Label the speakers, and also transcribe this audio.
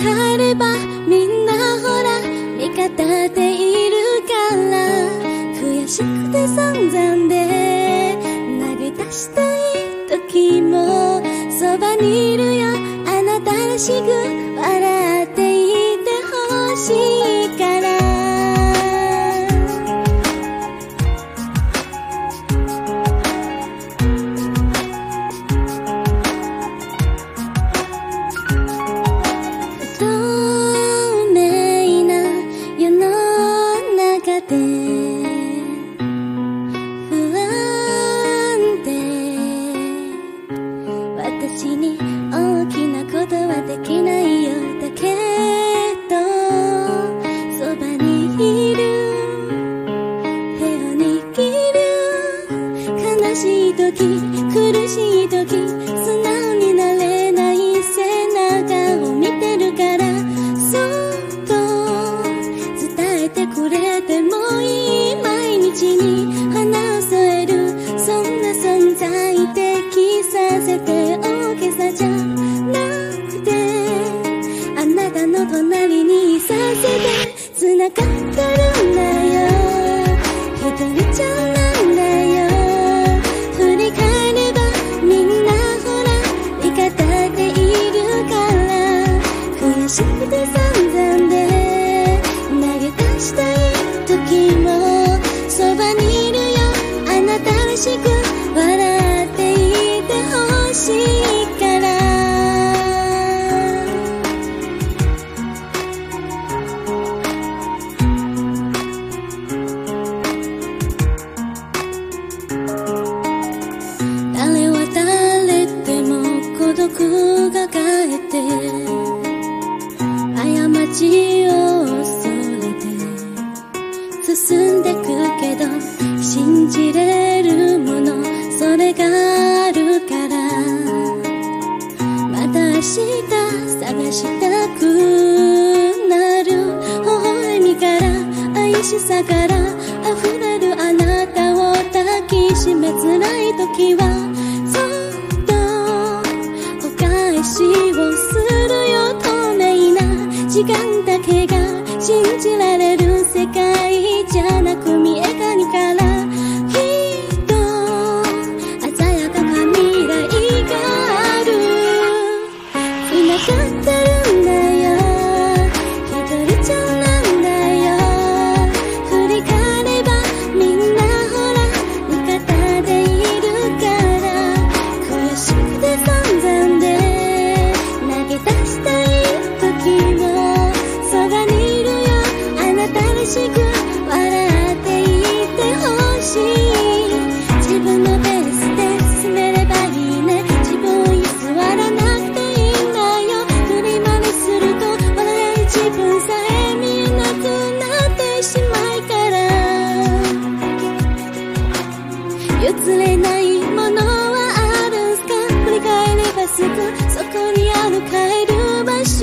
Speaker 1: 帰ればみんなほら味方でいるから悔しくて散々で投げ出したい時もそばにいるよ。あなたらしく笑ってできないて繋がってるんだよ。一人じゃないんだよ。振り返ればみんなほら味方でいるから。悔しくて散々で投げ出したい時もそばにいるよ。あなたらしく過ちを恐れて進んでくけど信じれるものそれがあるから。また明日探したくなる微笑みから愛しさが間だけが信じられる世界じゃなく見えれないものはあるんすか？振り返ればすぐそこにある帰る場所。